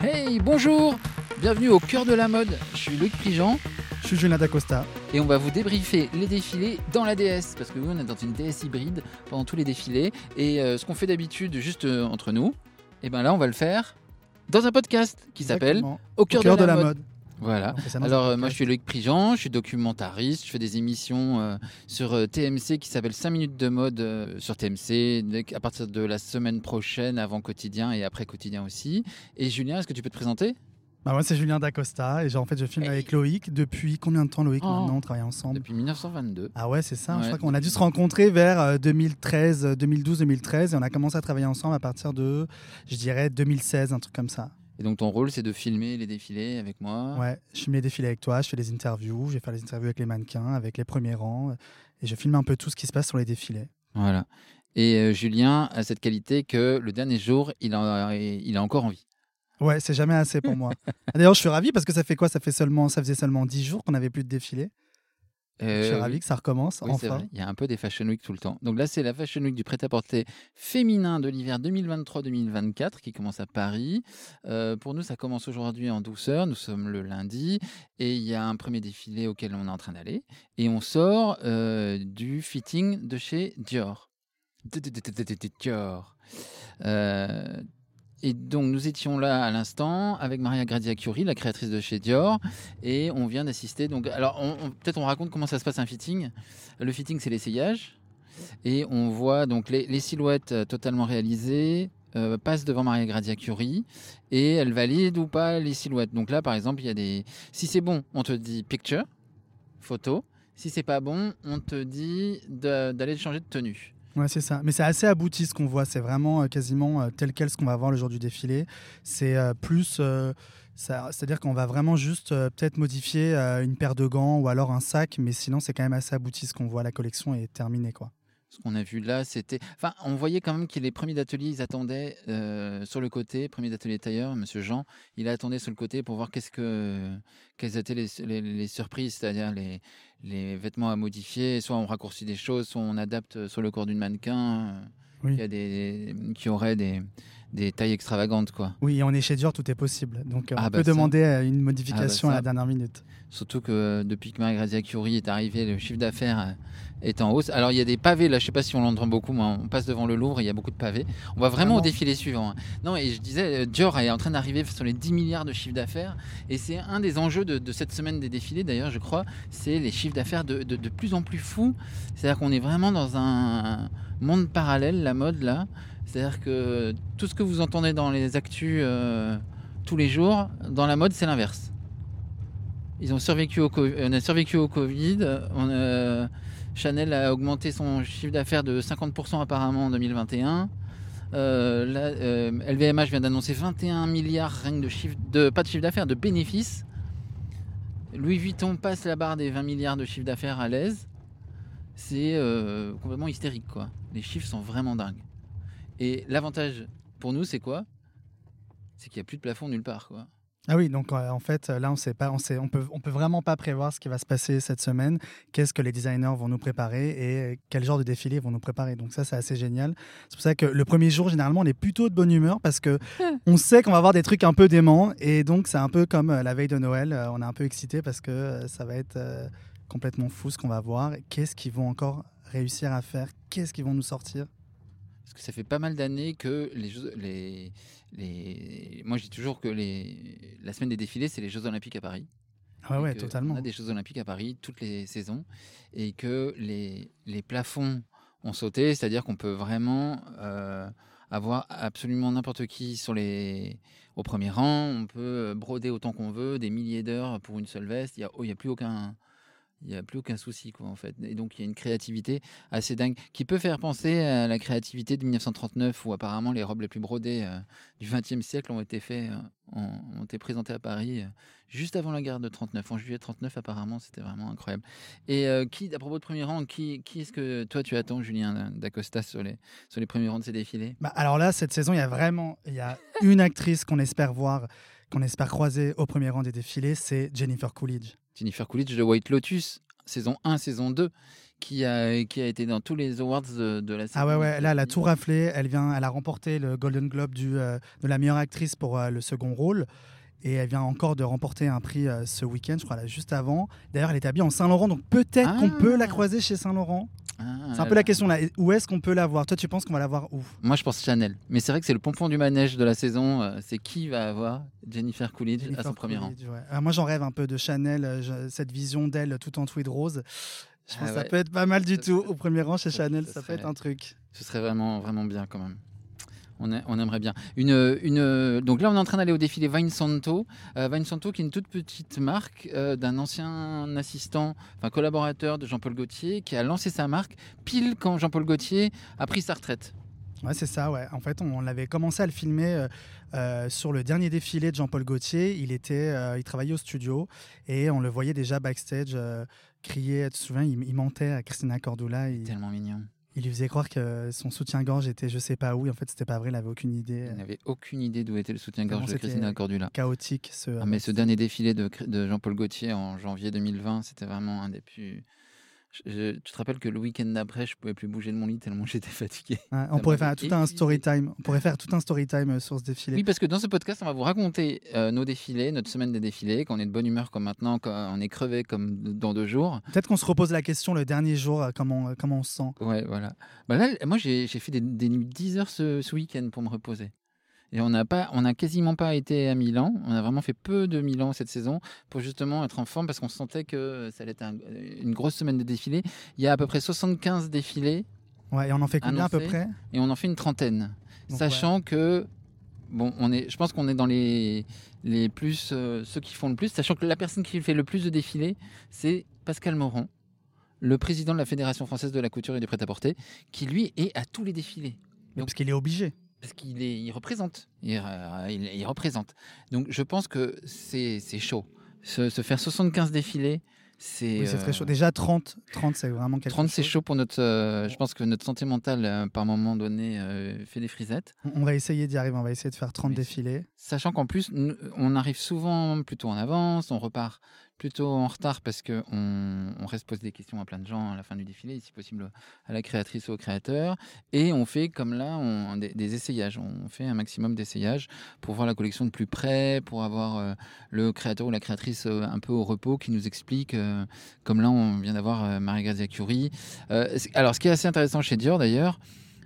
Hey, bonjour Bienvenue au cœur de la mode. Je suis Luc Prigent Je suis Julien Dacosta. et on va vous débriefer les défilés dans la DS. Parce que nous, on est dans une DS hybride pendant tous les défilés. Et euh, ce qu'on fait d'habitude juste euh, entre nous, et ben là, on va le faire dans un podcast qui s'appelle. Au Au cœur, de, la, mode. mode. Voilà. Alors, euh, moi, je suis Loïc Prigent, je suis documentariste, je fais des émissions euh, sur euh, TMC qui s'appellent 5 minutes de mode sur TMC à partir de la semaine prochaine, avant quotidien et après quotidien aussi. Et Julien, est-ce que tu peux te présenter? Bah, moi, c'est Julien Dacosta et genre, en fait, je filme Hey. avec Loïc depuis combien de temps, Loïc Oh. Maintenant, on travaille ensemble? Depuis 1922. Ah ouais, c'est ça. Ouais. Je crois qu'on a dû se rencontrer vers euh, 2013, euh, 2012, 2013 et on a commencé à travailler ensemble à partir de, je dirais, 2016, un truc comme ça. Et donc, ton rôle, c'est de filmer les défilés avec moi. Ouais, je filme les défilés avec toi, je fais des interviews, je vais faire les interviews avec les mannequins, avec les premiers rangs euh, et je filme un peu tout ce qui se passe sur les défilés. Voilà. Et euh, Julien a cette qualité que le dernier jour, il a, il a encore envie. Ouais, c'est jamais assez pour moi. D'ailleurs, je suis ravi parce que ça fait quoi? Ça fait seulement, ça faisait seulement 10 jours qu'on n'avait plus de défilé. Je suis Euh, ravi que ça recommence Oui, enfin. vrai. Il y a un peu des Fashion Week tout le temps. Donc là, c'est la Fashion Week du prêt-à-porter féminin de l'hiver 2023-2024 qui commence à Paris. Euh, pour nous, ça commence aujourd'hui en douceur. Nous sommes le lundi et il y a un premier défilé auquel on est en train d'aller. Et on sort euh, du fitting de chez Dior. Dior. Et donc, nous étions là à l'instant avec Maria Grazia Curie, la créatrice de chez Dior, et on vient d'assister. Donc, alors, on- peut-être on raconte comment ça se passe un fitting. Le fitting, c'est l'essayage, et on voit donc les, silhouettes euh, totalement réalisées. euh, passent devant Maria Grazia Curie et elle valide ou pas les silhouettes. Donc là, par exemple, il y a des. Si c'est bon, on te dit picture, photo. Si c'est pas bon, on te dit d'aller changer de tenue. Ouais, c'est ça. Mais c'est assez abouti ce qu'on voit. C'est vraiment euh, quasiment euh, tel quel ce qu'on va voir le jour du défilé. C'est euh, plus. C'est-à-dire qu'on va vraiment juste peut-être modifier une paire de gants ou alors un sac, mais sinon c'est quand même assez abouti ce qu'on voit. La collection est terminée, quoi. Ce qu'on a vu là, c'était. Enfin, on voyait quand même que les premiers ateliers, ils attendaient euh, sur le côté, premier atelier tailleur, Monsieur Jean, il attendait sur le côté pour voir qu'est-ce que, quelles étaient les, les- les surprises, c'est-à-dire les, les vêtements à modifier. Soit on raccourcit des choses, soit on adapte sur le corps d'une mannequin. euh, Oui. Qui, a des, qui aurait des, des tailles extravagantes, quoi. Oui, est chez Dior, tout est possible. Donc euh, Ah on bah peut ça. demander euh, une modification Ah bah à ça. la dernière minute. Surtout que euh, depuis que Marie-Grazia Curie est arrivée, le chiffre d'affaires est en hausse. Alors il y a des pavés là, je sais pas si on l'entend beaucoup, mais on passe devant le Louvre, il y a beaucoup de pavés. On va vraiment au défilé suivant. hein. Non, et je disais, Dior est en train d'arriver sur les 10 milliards de chiffre d'affaires, et c'est un des enjeux de, de cette semaine des défilés, d'ailleurs, je crois, c'est les chiffres d'affaires de, de- de plus en plus fous. C'est-à-dire qu'on est vraiment dans un monde parallèle, la mode là. C'est-à-dire que tout ce que vous entendez dans les actus euh, tous les jours, dans la mode, c'est l'inverse. Ils ont survécu au Covid, on a survécu au Covid. A- Chanel a augmenté son chiffre d'affaires de 50% apparemment en 2021. Euh, là, euh, LVMH vient d'annoncer 21 milliards de chiffre, de pas de chiffre d'affaires, de bénéfices. Louis Vuitton passe la barre des 20 milliards de chiffre d'affaires à l'aise. C'est euh, complètement hystérique quoi. Les chiffres sont vraiment dingues. Et l'avantage pour nous, c'est quoi? C'est qu'il n'y a plus de plafond nulle part quoi. Ah oui, donc euh, en fait, là, on sait pas, on sait, on peut, on peut vraiment pas prévoir ce qui va se passer cette semaine, qu'est-ce que les designers vont nous préparer et quel genre de défilé ils vont nous préparer? Donc ça, c'est assez génial. C'est pour ça que le premier jour, généralement, on est plutôt de bonne humeur parce que on sait qu'on va avoir des trucs un peu déments et donc c'est un peu comme euh, la veille de Noël. euh, on est un peu excité parce que euh, ça va être euh, complètement fou ce qu'on va voir. Qu'est-ce qu'ils vont encore réussir à faire? Qu'est-ce qu'ils vont nous sortir? Parce que ça fait pas mal d'années que les, Jeux- les, les... Moi, je dis toujours que les... la semaine des défilés, c'est les Jeux Olympiques à Paris. Ah ouais, totalement. On a des Jeux Olympiques à Paris toutes les saisons et que les, les plafonds ont sauté, c'est-à-dire qu'on peut vraiment euh, avoir absolument n'importe qui sur les... au premier rang. On peut broder autant qu'on veut, des milliers d'heures pour une seule veste. Il n'y a, oh, il y a plus aucun. Il n'y a plus aucun souci, en fait. Et donc, il y a une créativité assez dingue qui peut faire penser à la créativité de 1939, où apparemment les robes les plus brodées euh, du XXe siècle ont été faites, euh, ont, été présentées à Paris euh, juste avant la guerre de 39. En juillet 39, apparemment, c'était vraiment incroyable. Et qui, à propos de premier rang, qui, qui est-ce que toi tu attends, Julien Dacosta, sur les, sur les premiers rangs de ces défilés? Bah, alors là, cette saison, il y a vraiment il y a une actrice qu'on espère voir, qu'on espère croiser au premier rang des défilés, c'est Jennifer Coolidge. Jennifer Coolidge de White Lotus, saison 1, saison 2, qui a, qui a été dans tous les awards de, de la série. Ah ouais, ouais, là, elle a tout raflé. Elle, vient, elle a remporté le Golden Globe du, euh, de la meilleure actrice pour euh, le second rôle. Et elle vient encore de remporter un prix euh, ce week-end, je crois, là, juste avant. D'ailleurs, elle est habillée en Saint-Laurent, donc peut-être qu'on Ah. peut la croiser chez Saint-Laurent. Ah, C'est un peu la question là. Où est-ce qu'on peut la voir? Toi, tu penses qu'on va la voir où? Moi, je pense Chanel. Mais c'est vrai que c'est le pompon du manège de la saison. euh, C'est qui va avoir Jennifer Coolidge à son premier rang. Ouais. Ah, moi, j'en rêve un peu de Chanel, euh, cette vision d'elle tout en tweed rose. Je pense Ah que ça peut être pas mal du Ça tout. Au premier rang chez ça- Chanel, ça ça, peut être un truc. Ce serait vraiment, vraiment bien quand même. On, a- on aimerait bien. Une, une, donc là, on est en train d'aller au défilé Vinesanto. Euh, Vinesanto, qui est une toute petite marque euh, d'un ancien assistant, enfin collaborateur de Jean-Paul Gaultier, qui a lancé sa marque pile quand Jean-Paul Gaultier a pris sa retraite. Ouais, c'est ça, ouais. En fait, on, l'avait commencé à le filmer euh, euh, sur le dernier défilé de Jean-Paul Gaultier. Il, était, euh, il travaillait au studio et on le voyait déjà backstage euh, crier. Tu te souviens, il, il mentait à Christina Cordula. Il, Tellement mignon. Il lui faisait croire que son soutien-gorge était je sais pas où. Et en fait, c'était pas vrai, il avait aucune idée. Il n'avait aucune idée d'où était le soutien-gorge de Christina Cordula. Chaotique. Ce, Ah, mais ce dernier défilé de, de Jean-Paul Gaultier en janvier 2020, c'était vraiment un des plus. Je- tu te rappelles que le week-end d'après, je pouvais plus bouger de mon lit tellement j'étais fatigué. On pourrait faire tout un story time. On pourrait faire tout un story time euh, sur ce défilé. Oui, parce que dans ce podcast, on va vous raconter euh, nos défilés, notre semaine des défilés, qu'on est de bonne humeur comme maintenant, qu'on est crevé comme dans deux jours. Peut-être qu'on se repose la question le dernier jour, euh, comment, euh, comment on se sent. Ouais, voilà. Bah là, moi, j'ai j'ai fait des, des nuits de 10 heures ce, ce week-end pour me reposer. Et on n'a pas, on n'a quasiment pas été à Milan. On a vraiment fait peu de Milan cette saison pour justement être en forme parce qu'on sentait que ça allait être un- une grosse semaine de défilés. Il y a à peu près 75 défilés Ouais, et on en fait combien à peu près? Et on en fait une trentaine. Donc, Sachant que, bon, on est, je pense qu'on est dans les, les plus, euh, ceux qui font le plus, sachant que la personne qui fait le plus de défilés, c'est Pascal Morand, le président de la Fédération française de la couture et du prêt-à-porter, qui lui est à tous les défilés. Mais Parce qu'il est obligé. Parce qu'il est, il représente. Il, euh, il- il représente. Donc je pense que c'est c'est chaud. Se, se faire 75 défilés, c'est. Oui, c'est très euh, chaud. Déjà 30, 30 c'est vraiment quelque 30, c'est chaud pour notre. euh, je pense que notre santé mentale, euh, par moment donné, euh, fait des frisettes. On- On va essayer d'y arriver, on va essayer de faire 30 Oui. défilés. Sachant qu'en plus, on arrive souvent plutôt en avance, on repart plutôt en retard parce qu'on on reste poser des questions à plein de gens à la fin du défilé, si possible à la créatrice ou au créateur. Et on fait comme là des, essayages. On fait un maximum d'essayages pour voir la collection de plus près, pour avoir euh, le créateur ou la créatrice euh, un peu au repos qui nous explique, euh, comme là on vient d'avoir Marie-Grazia Curie. Alors ce qui est assez intéressant chez Dior d'ailleurs,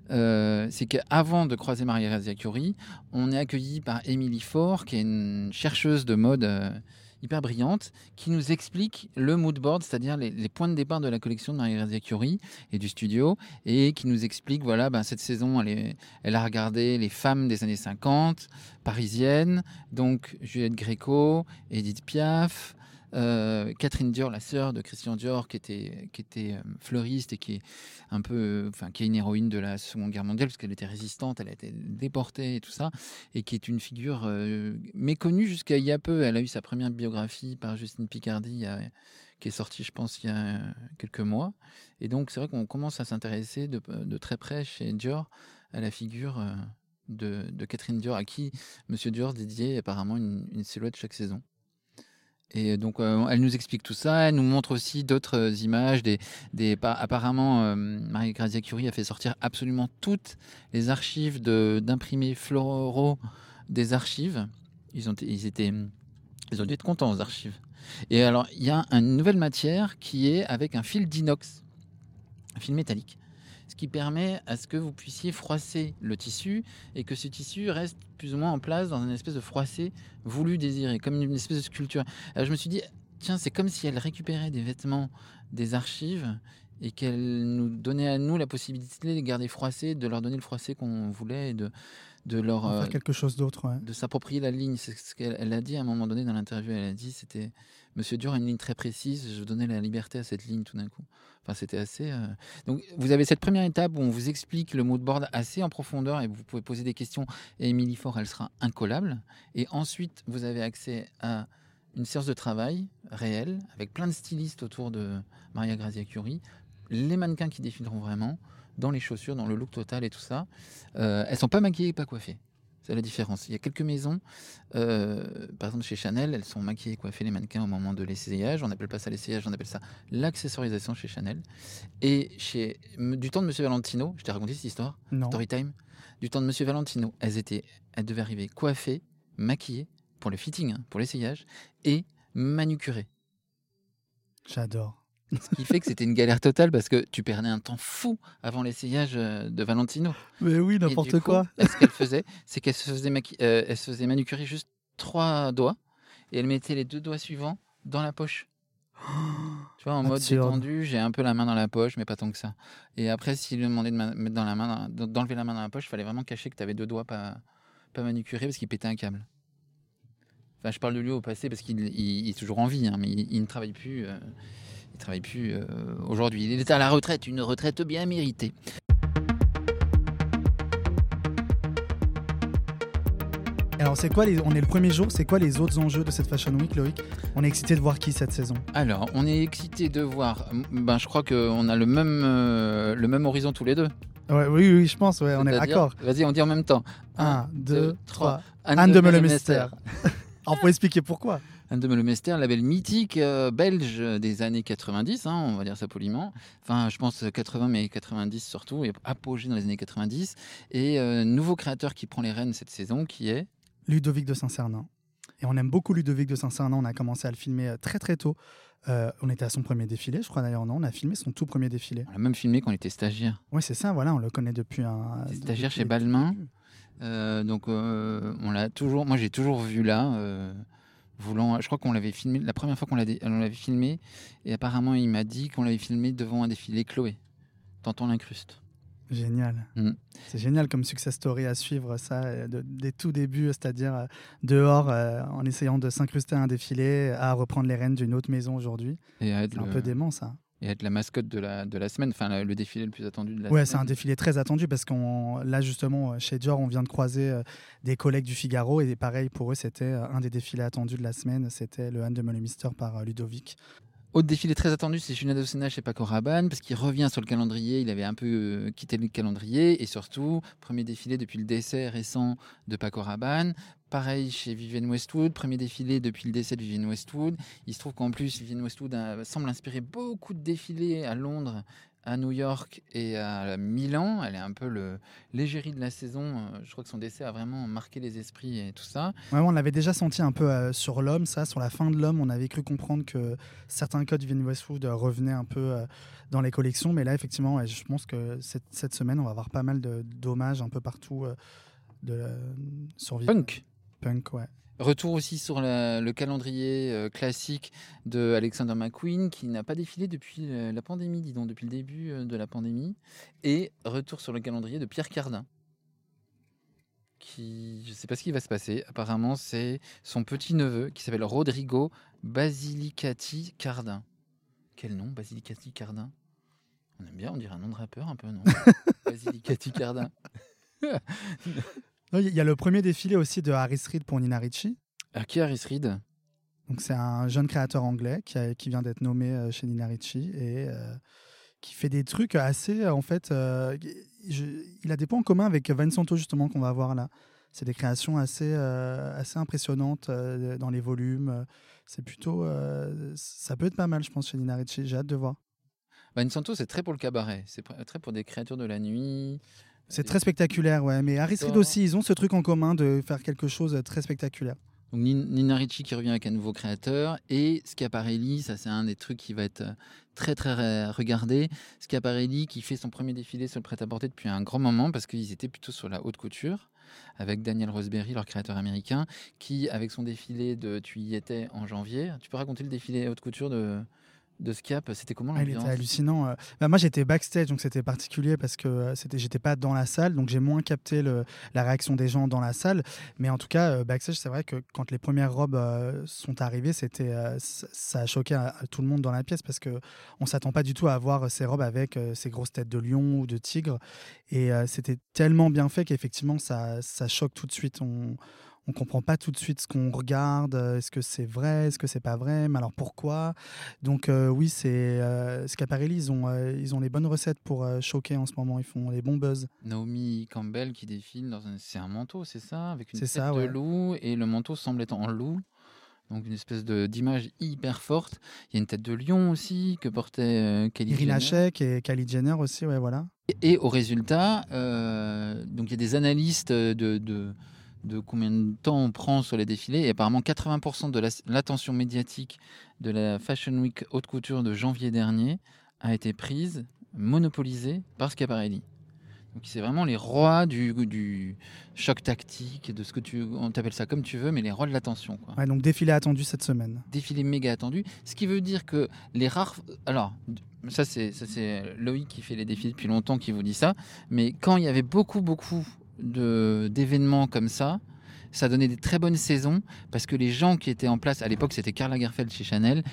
c'est qu'avant de croiser Marie-Grazia Curie, on est accueilli par Émilie Faure, qui est une chercheuse de mode hyper brillante, qui nous explique le mood board, c'est-à-dire les, points de départ de la collection de Marie-Grazia Curie et du studio, et qui nous explique, voilà, ben, cette saison, elle, elle a regardé les femmes des années 50, parisiennes, donc Juliette Gréco, Edith Piaf, euh, Catherine Dior, la sœur de Christian Dior, qui était, euh, fleuriste et qui est un peu, enfin, qui est une héroïne de la Seconde Guerre mondiale parce qu'elle était résistante, elle a été déportée et tout ça, et qui est une figure euh, méconnue jusqu'à il y a peu. Elle a eu sa première biographie par Justine Picardi, il y a- qui est sortie, je pense, il y a quelques mois. Et donc, c'est vrai qu'on commence à s'intéresser de, très près chez Dior à la figure de, Catherine Dior, à qui Monsieur Dior dédiait apparemment une silhouette chaque saison. Et donc, euh, elle nous explique tout ça. Elle nous montre aussi d'autres euh, images. Apparemment, euh, Marie-Grazia Curie a fait sortir absolument toutes les archives d'imprimés floraux des archives. Ils, ont, ils ont dû être contents aux archives. Et alors, il y a une nouvelle matière qui est avec un fil d'inox, un fil métallique, ce qui permet à ce que vous puissiez froisser le tissu et que ce tissu reste plus ou moins en place dans une espèce de froissé voulu, désiré, comme une espèce de sculpture. Alors, je me suis dit, tiens, c'est comme si elle récupérait des vêtements des archives et qu'elle nous donnait à nous la possibilité de les garder froissés, de leur donner le froissé qu'on voulait et de, de leur On va euh, faire quelque chose d'autre. ouais. de s'approprier la ligne. C'est ce qu'elle elle a dit à un moment donné dans l'interview. Elle a dit c'était Monsieur Dior a une ligne très précise. Je donnais la liberté à cette ligne tout d'un coup. Enfin, c'était assez. euh, Donc, vous avez cette première étape où on vous explique le mood board assez en profondeur et vous pouvez poser des questions. Et Émilie Faure, elle sera incollable. Et ensuite, vous avez accès à une séance de travail réelle avec plein de stylistes autour de Maria Grazia Curie, les mannequins qui défileront vraiment dans les chaussures, dans le look total et tout ça. Euh, elles sont pas maquillées, pas coiffées. C'est la différence. Il y a quelques maisons, euh, par exemple chez Chanel, elles sont maquillées, coiffées les mannequins au moment de l'essayage. On n'appelle pas ça l'essayage, on appelle ça l'accessorisation chez Chanel. Et chez du temps de Monsieur Valentino, je t'ai raconté cette histoire, Non. Story time, du temps de Monsieur Valentino, elles étaient, elles devaient arriver coiffées, maquillées pour le fitting, hein, pour l'essayage, et manucurées. J'adore. Ce qui fait que c'était une galère totale parce que tu perdais un temps fou avant l'essayage euh, de Valentino. Mais oui, n'importe coup, quoi. Ce qu'elle faisait, c'est qu'elle se faisait, euh, elle se faisait manucurer juste trois doigts et elle mettait les deux doigts suivants dans la poche. Tu vois, en mode Absurde. détendu, j'ai un peu la main dans la poche, mais pas tant que ça. Et après, s'il lui demandait de mettre dans la main, d'enlever la main dans la poche, il fallait vraiment cacher que tu avais deux doigts pas, pas manucurés parce qu'il pétait un câble. Enfin, je parle de lui au passé parce qu'il il- il est toujours en vie, hein, mais il, il ne travaille plus. euh, travaille plus euh, aujourd'hui. Il est à la retraite, une retraite bien méritée. Alors, c'est quoi les... On est le premier jour, c'est quoi les autres enjeux de cette Fashion Week, Loïc? On est excité de voir qui cette saison? Alors, on est excité de voir. Ben, je crois qu'on a le même, euh, le même horizon tous les deux. ouais, Oui, oui, je pense, ouais, on est d'accord. Vas-y, on dit en même temps. 1, 2, 3. Anne, de Meulemester. Meulemester. Alors, expliquer pourquoi. Anne de Meulemester, label mythique euh, belge des années 90, hein, on va dire ça poliment. Enfin, je pense 80, mais 90 surtout, et apogée dans les années 90. Et euh, nouveau créateur qui prend les rênes cette saison, qui est Ludovic de Saint-Cernin. Et on aime beaucoup Ludovic de Saint-Cernin. On a commencé à le filmer euh, très très tôt. Euh, on était à son premier défilé, je crois d'ailleurs. Non, on a filmé son tout premier défilé. on l'a même filmé quand on était stagiaire. Oui, c'est ça, voilà, on le connaît depuis un. Depuis stagiaire chez Balmain. Euh, donc, euh, on l'a toujours. Moi, j'ai toujours vu là. Voulant, je crois qu'on l'avait filmé la première fois qu'on l'avait filmé. Et apparemment, il m'a dit qu'on l'avait filmé devant un défilé Chloé. Tantôt l'incruste. Génial. Mm. C'est génial comme success story à suivre, ça, de- des tout débuts, c'est-à-dire euh, dehors, euh, en essayant de s'incruster à un défilé, à reprendre les rênes d'une autre maison aujourd'hui. C'est un le- peu dément, ça. Et être la mascotte de la, de la semaine. Enfin, le défilé le plus attendu de la Ouais, c'est semaine. un défilé très attendu parce qu'on là justement chez Dior, on vient de croiser euh, des collègues du Figaro et pareil pour eux, c'était euh, un des défilés attendus de la semaine, c'était le Anne de Meulemester par euh, Ludovic. Autre défilé très attendu, c'est Julien Dosena chez Paco Rabanne, parce qu'il revient sur le calendrier. Il avait un peu euh, quitté le calendrier. Et surtout, premier défilé depuis le décès récent de Paco Rabanne. Pareil chez Vivienne Westwood, premier défilé depuis le décès de Vivienne Westwood. Il se trouve qu'en plus, Vivienne Westwood euh, semble inspirer beaucoup de défilés à Londres, à New York et à Milan. Elle est un peu le l'égérie de la saison. Euh, Je crois que son décès a vraiment marqué les esprits et tout ça. Ouais, on l'avait déjà senti un peu euh, sur l'homme, ça, sur la fin de l'homme, on avait cru comprendre que certains codes Vivienne Westwood euh, revenaient un peu euh, dans les collections, mais là effectivement, ouais, je pense que cette, cette semaine, on va avoir pas mal de d'hommages un peu partout euh, de sur Punk. Punk, ouais. Retour aussi sur la- le calendrier euh, classique de Alexander McQueen qui n'a pas défilé depuis euh, la pandémie, dis donc, depuis le début euh, de la pandémie. Et retour sur le calendrier de Pierre Cardin. Qui, je ne sais pas ce qui va se passer. Apparemment, c'est son petit-neveu qui s'appelle Rodrigo Basilicati Cardin. Quel nom, Basilicati Cardin? On aime bien, on dirait un nom de rappeur un peu, non? Basilicati Cardin. Il y a le premier défilé aussi de Harris Reid pour Nina Ricci. Ah, qui est Harris Reid? Donc c'est un jeune créateur anglais qui, a- qui vient d'être nommé euh, chez Nina Ricci et euh, qui fait des trucs assez euh, en fait. euh, je- il a des points en commun avec Vincenzo justement qu'on va voir là. C'est des créations assez euh, assez impressionnantes euh, dans les volumes. C'est plutôt euh, ça peut être pas mal je pense chez Nina Ricci. J'ai hâte de voir. Vincenzo, c'est très pour le cabaret. C'est très pour des créatures de la nuit. C'est très spectaculaire ouais. Mais Harris Reid aussi ils ont ce truc en commun de faire quelque chose de très spectaculaire. Donc Nin- Nina Ricci qui revient avec un nouveau créateur et Schiaparelli, ça c'est un des trucs qui va être euh, très très re- regardé. Schiaparelli qui fait son premier défilé sur le prêt-à-porter depuis un grand moment parce qu'ils étaient plutôt sur la haute couture avec Daniel Roseberry, leur créateur américain, qui avec son défilé de Tu y étais en janvier. Tu peux raconter le défilé haute couture de, de Schiap C'était comment il l'ambiance? était hallucinant. euh. Bah, moi, j'étais backstage, donc c'était particulier parce que euh, c'était, j'étais pas dans la salle, donc j'ai moins capté le- la réaction des gens dans la salle. Mais en tout cas, euh, backstage, c'est vrai que quand les premières robes euh, sont arrivées, c'était, euh, ça, a choqué à, à tout le monde dans la pièce parce que on s'attend pas du tout à voir ces robes avec euh, ces grosses têtes de lion ou de tigre. Et c'était tellement bien fait qu'effectivement, ça, ça choque tout de suite. On, on comprend pas tout de suite ce qu'on regarde. euh, Est-ce que c'est vrai Est-ce que c'est pas vrai Mais alors pourquoi? Donc euh, oui, c'est euh. Ils ont, euh, ils ont les bonnes recettes pour choquer en ce moment. Ils font les bons buzz. Naomi Campbell qui défile dans un... C'est un manteau, c'est ça? Avec une tête ça, de loup et le manteau semble être en loup. Donc une espèce de- d'image hyper forte. Il y a une tête de lion aussi que portait Kelly Irina Jenner. Et Kylie Jenner aussi. Ouais, voilà. Et au résultat, donc il y a des analystes de, de, de combien de temps on prend sur les défilés. Et apparemment, 80% de la- l'attention médiatique de la Fashion Week haute couture de janvier dernier a été prise, monopolisée par Schiaparelli. Donc c'est vraiment les rois du, du choc tactique, de ce que tu, on t'appelle ça comme tu veux, mais les rois de l'attention. Ouais, donc défilé attendu cette semaine. défilé méga attendu. Ce qui veut dire que les rares. Alors, ça, c'est ça, c'est Loïc qui fait les défilés depuis longtemps qui vous dit ça. Mais quand il y avait beaucoup, beaucoup d'événements comme ça, ça donnait des très bonnes saisons parce que les gens qui étaient en place, à l'époque, c'était Karl Lagerfeld chez Chanel.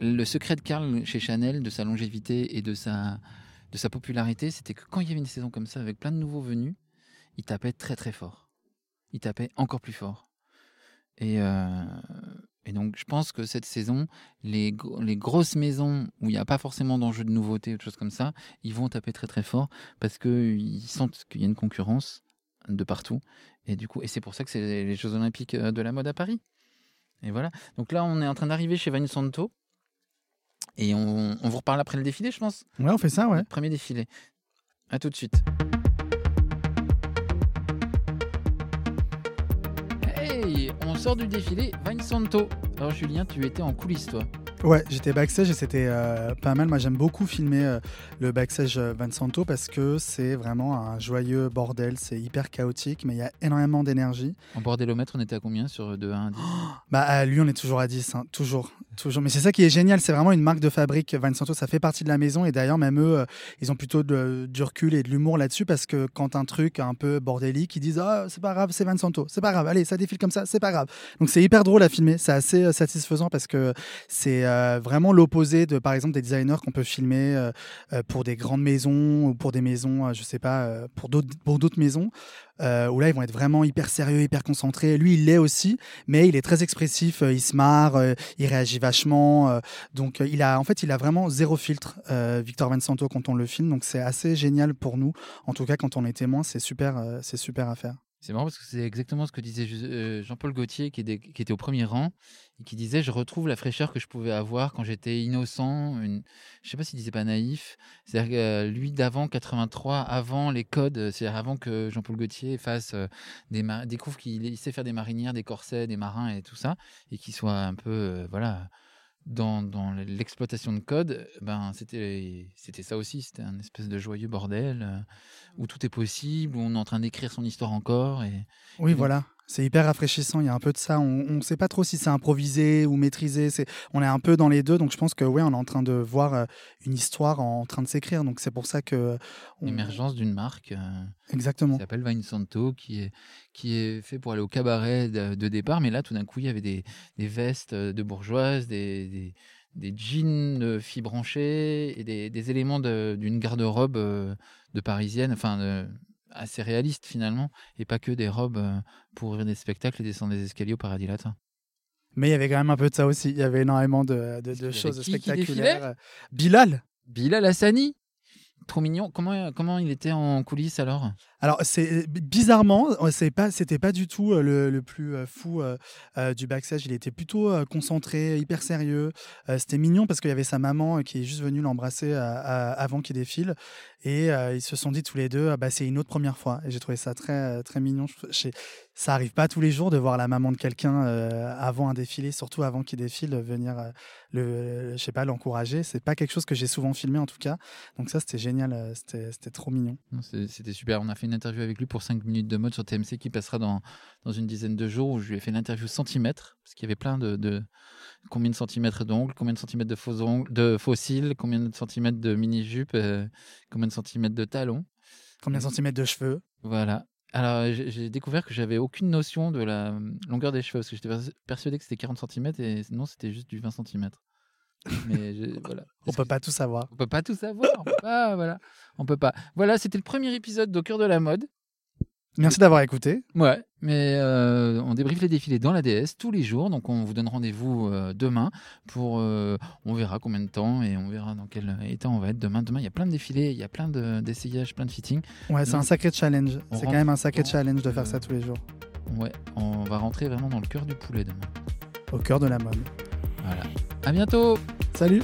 Le secret de Karl chez Chanel, de sa longévité et de sa, de sa popularité, c'était que quand il y avait une saison comme ça avec plein de nouveaux venus, il tapait très très fort. Il tapait encore plus fort. Et, euh, et donc, je pense que cette saison, les, les grosses maisons où il n'y a pas forcément d'enjeu de nouveauté ou de choses comme ça, ils vont taper très très fort parce qu'ils sentent qu'il y a une concurrence de partout. Et du coup, et c'est pour ça que c'est les Jeux Olympiques euh, de la mode à Paris. Et voilà. Donc là, on est en train d'arriver chez Van Santo. Et on, on vous reparle après le défilé, je pense. Ouais, on fait ça, ouais. Le Premier défilé. À tout de suite. Hey, on sort du défilé Vine Santo. Alors Julien, tu étais en coulisses toi. Ouais, j'étais backstage et c'était euh, pas mal. Moi, j'aime beaucoup filmer euh, le backstage euh, Van Santo parce que c'est vraiment un joyeux bordel. C'est hyper chaotique, mais il y a énormément d'énergie. En bordélomètre, on était à combien sur de 1 à 10 Bah, à lui, on est toujours à 10, hein, toujours, Mais c'est ça qui est génial, c'est vraiment une marque de fabrique. Santo, ça fait partie de la maison et d'ailleurs, même eux, euh, ils ont plutôt du recul et de l'humour là-dessus parce que quand un truc un peu bordélique, ils disent Ah, c'est pas grave, c'est Santo, c'est pas grave, allez, ça défile comme ça, c'est pas grave. Donc c'est hyper drôle à filmer, c'est assez euh, satisfaisant parce que c'est euh, vraiment l'opposé de, par exemple, des designers qu'on peut filmer pour des grandes maisons ou pour des maisons, je sais pas, pour d'autres maisons. Euh, où là ils vont être vraiment hyper sérieux, hyper concentrés. Lui, il l'est aussi, mais il est très expressif, euh, il se marre, euh, il réagit vachement. euh, donc, il a, en fait, il a vraiment zéro filtre, Victor Vincento, quand on le filme. Donc, c'est assez génial pour nous. En tout cas, quand on est témoin, c'est super, c'est super à faire. C'est marrant parce que c'est exactement ce que disait euh, Jean-Paul Gaultier qui était, au premier rang et qui disait je retrouve la fraîcheur que je pouvais avoir quand j'étais innocent, je sais pas s'il disait pas naïf, c'est-à-dire euh, lui d'avant 83, avant les codes, euh, c'est-à-dire avant que Jean-Paul Gaultier fasse des découvre qu'il il sait faire des marinières, des corsets, des marins et tout ça et qu'il soit un peu voilà dans, dans l'exploitation de code, ben c'était ça aussi, c'était un espèce de joyeux bordel euh, où tout est possible, où on est en train d'écrire son histoire encore et Oui, voilà. C'est hyper rafraîchissant. Il y a un peu de ça. On ne sait pas trop si c'est improvisé ou maîtrisé. C'est, on est un peu dans les deux. Donc, je pense que ouais, on est en train de voir euh, une histoire en train de s'écrire. Donc, c'est pour ça que. on- émergence d'une marque euh, Exactement. qui s'appelle Vine Santo, qui est, qui est fait pour aller au cabaret de, de départ. Mais là, tout d'un coup, il y avait des, des vestes de bourgeoises, des, des, des jeans de filles branchées et des, des éléments de- d'une garde-robe euh, de parisienne, enfin de- assez réaliste finalement, et pas que des robes euh, pour ouvrir des spectacles et descendre des escaliers au paradis latin. Mais il y avait quand même un peu de ça aussi. Il y avait énormément de, de- choses qui qui spectaculaires. Bilal. Bilal Hassani Trop mignon. Comment, comment il était en coulisses alors? Alors, c'est bizarrement, c'est pas, c'était pas du tout le, plus fou du backstage. Il était plutôt concentré, hyper sérieux. C'était mignon parce qu'il y avait sa maman qui est juste venue l'embrasser avant qu'il défile, et ils se sont dit tous les deux, ah bah, c'est une autre première fois. Et j'ai trouvé ça très, très mignon. Ça arrive pas tous les jours de voir la maman de quelqu'un avant un défilé, surtout avant qu'il défile, venir le, je sais pas, l'encourager. C'est pas quelque chose que j'ai souvent filmé en tout cas. Donc ça, c'était génial. C'était, c'était trop mignon. C'était super. On a fait une interview avec lui pour 5 minutes de mode sur TMC qui passera dans, dans une dizaine de jours où je lui ai fait l'interview centimètre parce qu'il y avait plein de, de- combien de centimètres d'ongles, combien de centimètres de faux ongles, de fossiles, combien de centimètres de mini-jupe, euh, combien de centimètres de talons. Combien de centimètres de cheveux Voilà. Alors j'ai découvert que j'avais aucune notion de la euh, longueur des cheveux parce que j'étais pers- persuadé que c'était 40 cm et non, c'était juste du 20 cm. Mais je- voilà. On peut pas tout savoir. On peut pas tout savoir. On peut pas, voilà. On peut pas. Voilà, c'était le premier épisode d'Au cœur de la mode. Merci d'avoir écouté. Ouais, mais euh, on débriefe les défilés dans la DS tous les jours, donc on vous donne rendez-vous euh, demain pour, euh, on verra combien de temps et on verra dans quel état on va être demain. Demain, il y a plein de défilés, il y a plein d'essayages, plein de fittings. Ouais, c'est un sacré challenge. C'est quand même un sacré challenge de faire ça tous les jours. Ouais, on va rentrer vraiment dans le cœur du poulet demain. Au cœur de la mode. Voilà. À bientôt. Salut